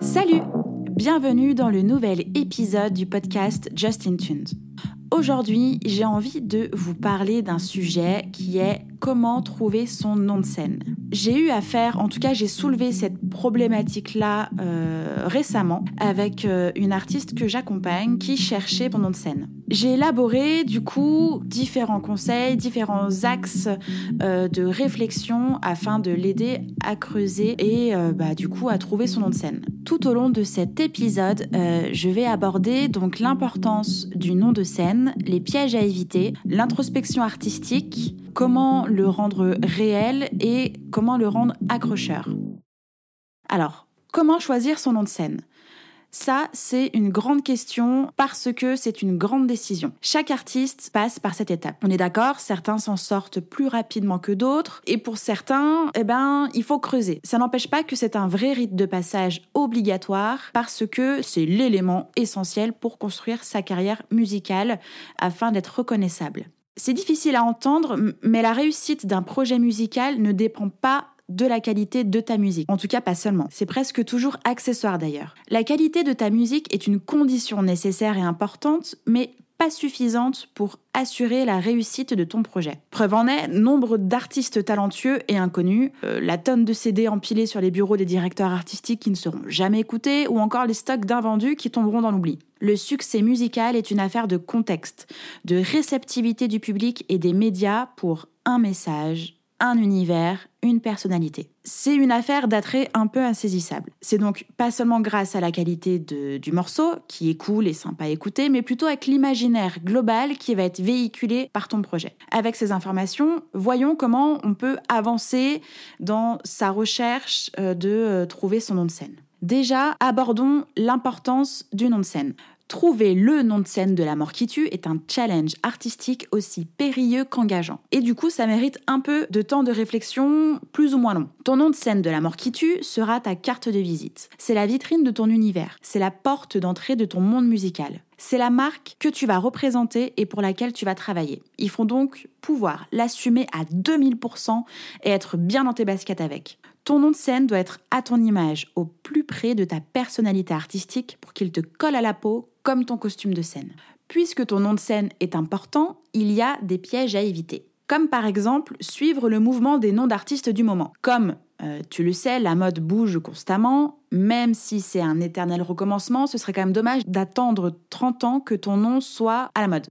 Salut Bienvenue dans le nouvel épisode du podcast Justin Tunes. Aujourd'hui, j'ai envie de vous parler d'un sujet qui est comment trouver son nom de scène. J'ai eu à faire, en tout cas j'ai soulevé cette problématique-là euh, récemment avec euh, une artiste que j'accompagne qui cherchait nom de scène. J'ai élaboré du coup différents conseils, différents axes euh, de réflexion afin de l'aider à creuser et bah, du coup à trouver son nom de scène. Tout au long de cet épisode, je vais aborder donc l'importance du nom de scène, les pièges à éviter, l'introspection artistique, comment le rendre réel et comment le rendre accrocheur. Alors, comment choisir son nom de scène? Ça, c'est une grande question parce que c'est une grande décision. Chaque artiste passe par cette étape. On est d'accord, certains s'en sortent plus rapidement que d'autres, et pour certains, eh ben, il faut creuser. Ça n'empêche pas que c'est un vrai rite de passage obligatoire parce que c'est l'élément essentiel pour construire sa carrière musicale afin d'être reconnaissable. C'est difficile à entendre, mais la réussite d'un projet musical ne dépend pas de la qualité de ta musique. En tout cas, pas seulement. C'est presque toujours accessoire d'ailleurs. La qualité de ta musique est une condition nécessaire et importante, mais pas suffisante pour assurer la réussite de ton projet. Preuve en est, nombre d'artistes talentueux et inconnus, euh, la tonne de CD empilés sur les bureaux des directeurs artistiques qui ne seront jamais écoutés, ou encore les stocks d'invendus qui tomberont dans l'oubli. Le succès musical est une affaire de contexte, de réceptivité du public et des médias pour un message, un univers, une personnalité. C'est une affaire d'attrait un peu insaisissable. C'est donc pas seulement grâce à la qualité du morceau, qui est cool et sympa à écouter, mais plutôt avec l'imaginaire global qui va être véhiculé par ton projet. Avec ces informations, voyons comment on peut avancer dans sa recherche euh, de euh, trouver son nom de scène. Déjà, abordons l'importance du nom de scène. Trouver le nom de scène de la mort qui tue est un challenge artistique aussi périlleux qu'engageant. Et du coup, ça mérite un peu de temps de réflexion plus ou moins long. Ton nom de scène de la mort qui tue sera ta carte de visite. C'est la vitrine de ton univers. C'est la porte d'entrée de ton monde musical. C'est la marque que tu vas représenter et pour laquelle tu vas travailler. Il faut donc pouvoir l'assumer à 2000% et être bien dans tes baskets avec. Ton nom de scène doit être à ton image, au plus près de ta personnalité artistique pour qu'il te colle à la peau comme ton costume de scène. Puisque ton nom de scène est important, il y a des pièges à éviter. Comme par exemple suivre le mouvement des noms d'artistes du moment. Comme euh, tu le sais, la mode bouge constamment, même si c'est un éternel recommencement, ce serait quand même dommage d'attendre 30 ans que ton nom soit à la mode.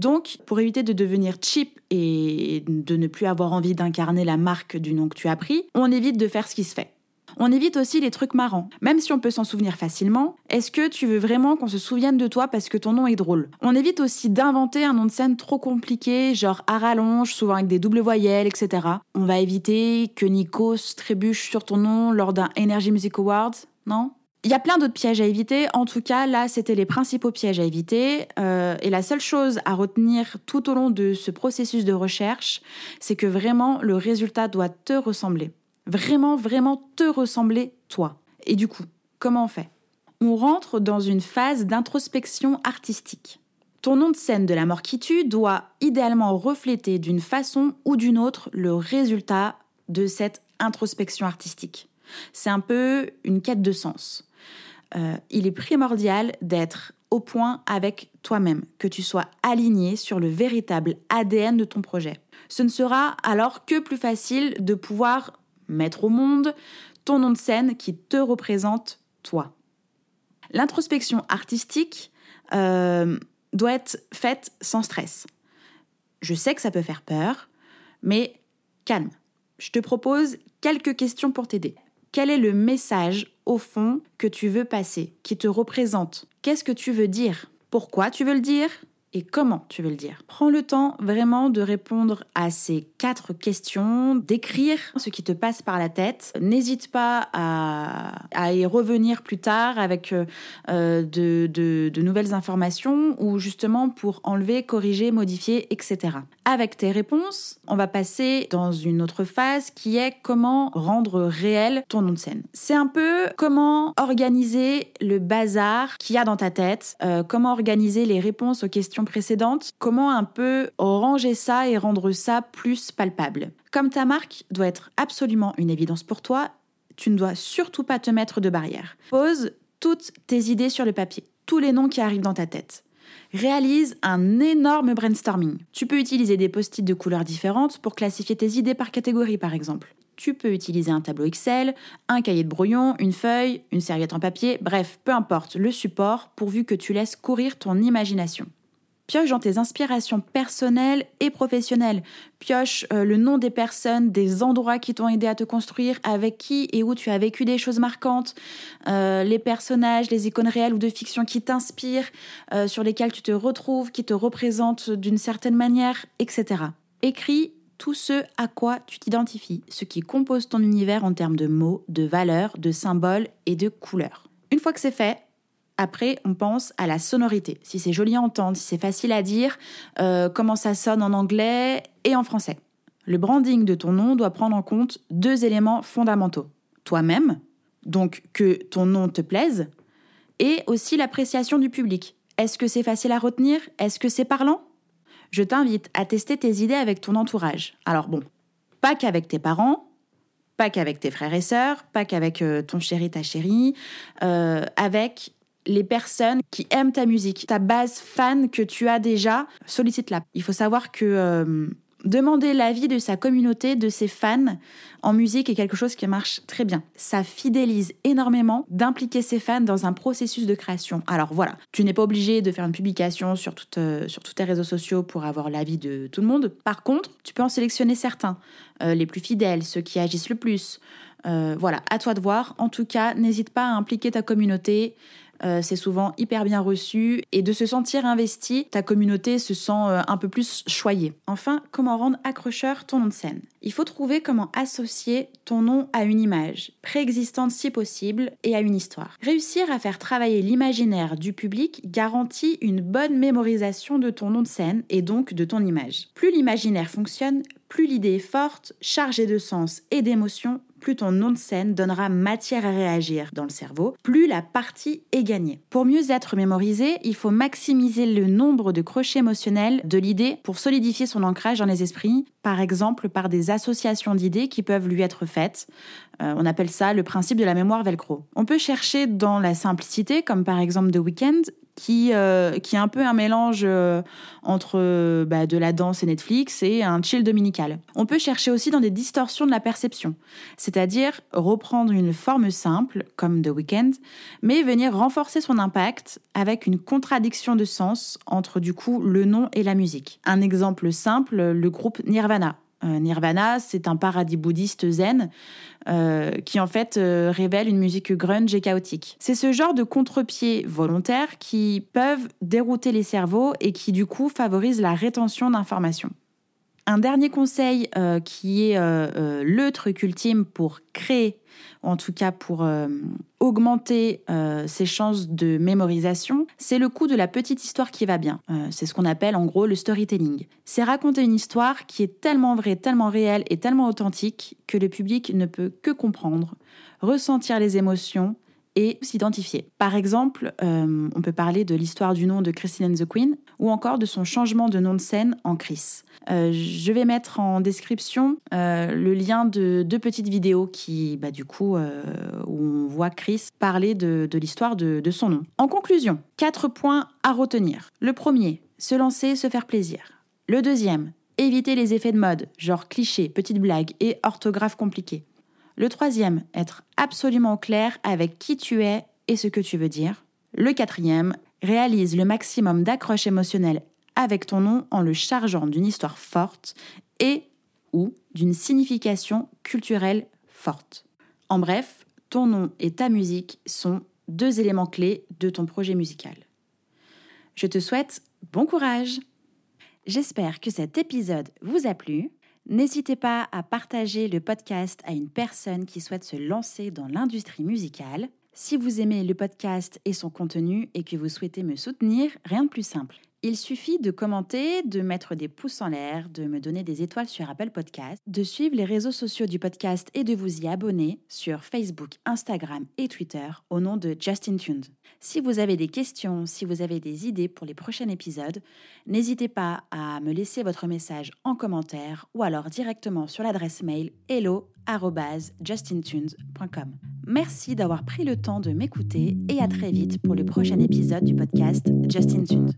Donc, pour éviter de devenir cheap et de ne plus avoir envie d'incarner la marque du nom que tu as pris, on évite de faire ce qui se fait. On évite aussi les trucs marrants. Même si on peut s'en souvenir facilement, est-ce que tu veux vraiment qu'on se souvienne de toi parce que ton nom est drôle? On évite aussi d'inventer un nom de scène trop compliqué, genre à rallonge, souvent avec des doubles voyelles, etc. On va éviter que Nikos trébuche sur ton nom lors d'un Energy Music Awards, non? Il y a plein d'autres pièges à éviter. En tout cas, là, c'était les principaux pièges à éviter. Euh, et la seule chose à retenir tout au long de ce processus de recherche, c'est que vraiment, le résultat doit te ressembler vraiment, vraiment te ressembler toi. Et du coup, comment on fait? On rentre dans une phase d'introspection artistique. Ton nom de scène de la mort qui tue doit idéalement refléter d'une façon ou d'une autre le résultat de cette introspection artistique. C'est un peu une quête de sens. Euh, il est primordial d'être au point avec toi-même, que tu sois aligné sur le véritable ADN de ton projet. Ce ne sera alors que plus facile de pouvoir mettre au monde ton nom de scène qui te représente toi. L'introspection artistique euh, doit être faite sans stress. Je sais que ça peut faire peur, mais calme. Je te propose quelques questions pour t'aider. Quel est le message au fond que tu veux passer, qui te représente. Qu'est-ce que tu veux dire? Pourquoi tu veux le dire? Et comment tu veux le dire? Prends le temps vraiment de répondre à ces quatre questions, d'écrire ce qui te passe par la tête. N'hésite pas à, y revenir plus tard avec euh, euh, de, nouvelles informations ou justement pour enlever, corriger, modifier, etc. Avec tes réponses, on va passer dans une autre phase qui est comment rendre réel ton nom de scène. C'est un peu comment organiser le bazar qu'il y a dans ta tête, euh, comment organiser les réponses aux questions question précédente, comment un peu ranger ça et rendre ça plus palpable Comme ta marque doit être absolument une évidence pour toi, tu ne dois surtout pas te mettre de barrière. Pose toutes tes idées sur le papier, tous les noms qui arrivent dans ta tête. Réalise un énorme brainstorming. Tu peux utiliser des post-it de couleurs différentes pour classifier tes idées par catégorie par exemple. Tu peux utiliser un tableau Excel, un cahier de brouillon, une feuille, une serviette en papier, bref, peu importe le support pourvu que tu laisses courir ton imagination. Pioche dans tes inspirations personnelles et professionnelles. Pioche euh, le nom des personnes, des endroits qui t'ont aidé à te construire, avec qui et où tu as vécu des choses marquantes, euh, les personnages, les icônes réelles ou de fiction qui t'inspirent, euh, sur lesquels tu te retrouves, qui te représentent d'une certaine manière, etc. Écris tout ce à quoi tu t'identifies, ce qui compose ton univers en termes de mots, de valeurs, de symboles et de couleurs. Une fois que c'est fait, après, on pense à la sonorité. Si c'est joli à entendre, si c'est facile à dire, euh, comment ça sonne en anglais et en français. Le branding de ton nom doit prendre en compte deux éléments fondamentaux. Toi-même, donc que ton nom te plaise, et aussi l'appréciation du public. Est-ce que c'est facile à retenir? Est-ce que c'est parlant? Je t'invite à tester tes idées avec ton entourage. Alors bon, pas qu'avec tes parents, pas qu'avec tes frères et sœurs, pas qu'avec euh, ton chéri, ta chérie, euh, avec les personnes qui aiment ta musique, ta base fan que tu as déjà, sollicite-la. Il faut savoir que euh, demander l'avis de sa communauté, de ses fans en musique est quelque chose qui marche très bien. Ça fidélise énormément d'impliquer ses fans dans un processus de création. Alors voilà, tu n'es pas obligé de faire une publication sur, euh, sur tous tes réseaux sociaux pour avoir l'avis de tout le monde. Par contre, tu peux en sélectionner certains, euh, les plus fidèles, ceux qui agissent le plus. voilà, à toi de voir. En tout cas, n'hésite pas à impliquer ta communauté. Euh, c'est souvent hyper bien reçu et de se sentir investi, ta communauté se sent euh, un peu plus choyée. Enfin, comment rendre accrocheur ton nom de scène? Il faut trouver comment associer ton nom à une image, préexistante si possible, et à une histoire. Réussir à faire travailler l'imaginaire du public garantit une bonne mémorisation de ton nom de scène et donc de ton image. Plus l'imaginaire fonctionne, plus l'idée est forte, chargée de sens et d'émotion, plus ton nom de scène donnera matière à réagir dans le cerveau, plus la partie est gagnée. Pour mieux être mémorisé, il faut maximiser le nombre de crochets émotionnels de l'idée pour solidifier son ancrage dans les esprits, par exemple par des associations d'idées qui peuvent lui être faites. Euh, on appelle ça le principe de la mémoire velcro. On peut chercher dans la simplicité, comme par exemple The Weeknd, qui, euh, qui est un peu un mélange euh, entre bah, de la danse et Netflix et un chill dominical. On peut chercher aussi dans des distorsions de la perception, c'est-à-dire reprendre une forme simple, comme The Weeknd, mais venir renforcer son impact avec une contradiction de sens entre du coup le nom et la musique. Un exemple simple, le groupe Nirvana. Euh, Nirvana, c'est un paradis bouddhiste zen euh, qui en fait euh, révèle une musique grunge et chaotique. C'est ce genre de contre-pied volontaires qui peuvent dérouter les cerveaux et qui du coup favorisent la rétention d'informations. Un dernier conseil qui est le truc ultime pour créer en tout cas pour euh, augmenter euh, ses chances de mémorisation, c'est le coup de la petite histoire qui va bien. Euh, c'est ce qu'on appelle en gros le storytelling. C'est raconter une histoire qui est tellement vraie, tellement réelle et tellement authentique que le public ne peut que comprendre, ressentir les émotions et s'identifier. Par exemple, on peut parler de l'histoire du nom de Christine and the Queen ou encore de son changement de nom de scène en Chris. Euh, je vais mettre en description euh, le lien de deux petites vidéos qui, bah, du coup, euh, où on voit Chris parler de, l'histoire de, de son nom. En conclusion, quatre points à retenir. Le premier, se lancer, se faire plaisir. Le deuxième, éviter les effets de mode, genre clichés, petites blagues et orthographe compliquée. Le troisième, être absolument clair avec qui tu es et ce que tu veux dire. Le quatrième, réalise le maximum d'accroche émotionnelle avec ton nom en le chargeant d'une histoire forte et ou d'une signification culturelle forte. En bref, ton nom et ta musique sont deux éléments clés de ton projet musical. Je te souhaite bon courage J'espère que cet épisode vous a plu. N'hésitez pas à partager le podcast à une personne qui souhaite se lancer dans l'industrie musicale. Si vous aimez le podcast et son contenu et que vous souhaitez me soutenir, rien de plus simple Il suffit de commenter, de mettre des pouces en l'air, de me donner des étoiles sur Apple Podcast, de suivre les réseaux sociaux du podcast et de vous y abonner sur Facebook, Instagram et Twitter au nom de Justin Tuned. Si vous avez des questions, si vous avez des idées pour les prochains épisodes, n'hésitez pas à me laisser votre message en commentaire ou alors directement sur l'adresse mail hello@justintunes.com. Merci d'avoir pris le temps de m'écouter et à très vite pour le prochain épisode du podcast Justin Tunes.